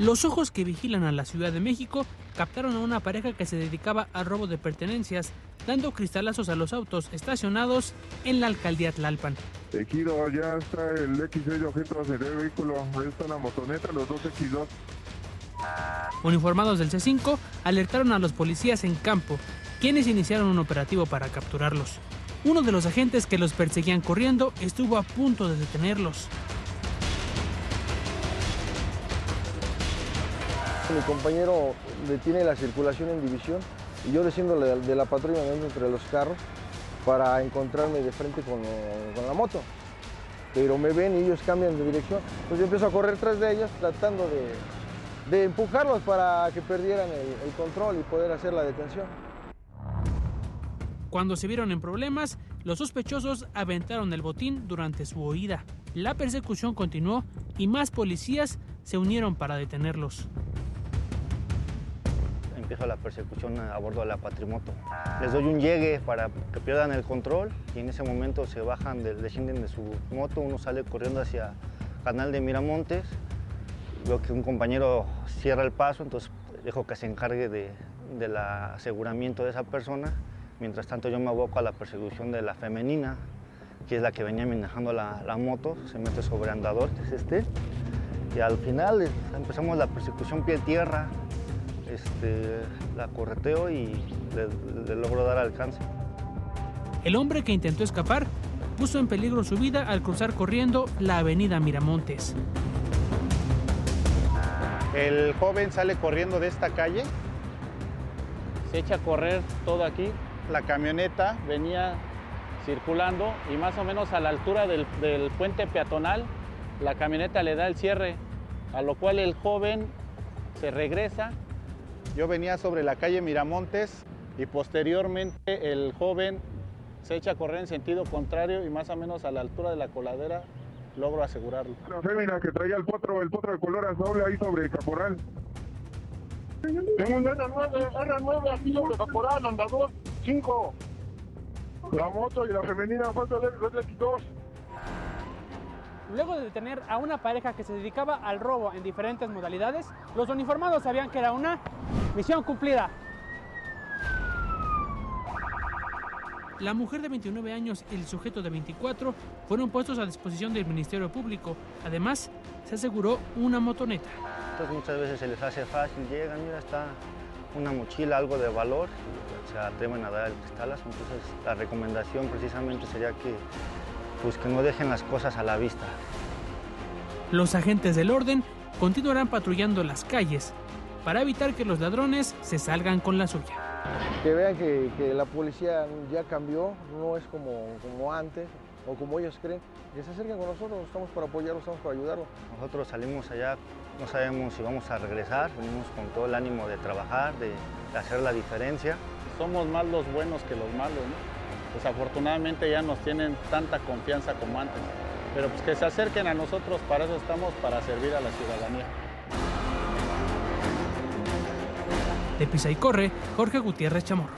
Los ojos que vigilan a la Ciudad de México captaron a una pareja que se dedicaba al robo de pertenencias, dando cristalazos a los autos estacionados en la alcaldía Tlalpan. Ejido, ya está el X6 de objetos de vehículo, ahí está la motoneta, los dos X2. Uniformados del C5 alertaron a los policías en campo, quienes iniciaron un operativo para capturarlos. Uno de los agentes que los perseguían corriendo estuvo a punto de detenerlos. Mi compañero detiene la circulación en división y yo desciendo de, la patrulla me entre los carros para encontrarme de frente con, la moto. Pero me ven y ellos cambian de dirección. Entonces yo empiezo a correr tras de ellos tratando de, de empujarlos para que perdieran el, el control y poder hacer la detención. Cuando se vieron en problemas, los sospechosos aventaron el botín durante su huida. La persecución continuó y más policías se unieron para detenerlos empiezo la persecución a bordo de la Patrimoto. Les doy un llegue para que pierdan el control y en ese momento se bajan, de, descienden de su moto, uno sale corriendo hacia Canal de Miramontes, veo que un compañero cierra el paso, entonces dejo que se encargue de, del aseguramiento de esa persona. Mientras tanto yo me aboco a la persecución de la femenina, que es la que venía manejando la, la moto, se mete sobre andador, que es este, y al final empezamos la persecución pie-tierra, este, la correteo y le, le logro dar alcance. El hombre que intentó escapar puso en peligro su vida al cruzar corriendo la avenida Miramontes. El joven sale corriendo de esta calle, se echa a correr todo aquí. La camioneta venía circulando y más o menos a la altura del, del puente peatonal, la camioneta le da el cierre, a lo cual el joven se regresa yo venía sobre la calle Miramontes y posteriormente el joven se echa a correr en sentido contrario y más o menos a la altura de la coladera logro asegurarlo. La fémina que traía el potro, el potro de color azul ahí sobre el caporal. Tengo un R9, R9 aquí sobre caporal, andador, 5. La moto y la femenina falta del X2. Luego de detener a una pareja que se dedicaba al robo en diferentes modalidades, los uniformados sabían que era una misión cumplida. La mujer de 29 años y el sujeto de 24 fueron puestos a disposición del Ministerio Público. Además, se aseguró una motoneta. Entonces muchas veces se les hace fácil, llegan, mira, está una mochila, algo de valor, se atreven a dar el cristalazo. Entonces la recomendación precisamente sería que pues que no dejen las cosas a la vista. Los agentes del orden continuarán patrullando las calles para evitar que los ladrones se salgan con la suya. Que vean que, que la policía ya cambió, no es como, como antes o como ellos creen. Que se acerquen con nosotros, estamos para apoyarlos, estamos para ayudarlos. Nosotros salimos allá, no sabemos si vamos a regresar, venimos con todo el ánimo de trabajar, de, de hacer la diferencia. Somos más los buenos que los malos, ¿no? Desafortunadamente ya nos tienen tanta confianza como antes. Pero pues que se acerquen a nosotros, para eso estamos, para servir a la ciudadanía. De Pisa y Corre, Jorge Gutiérrez Chamorro.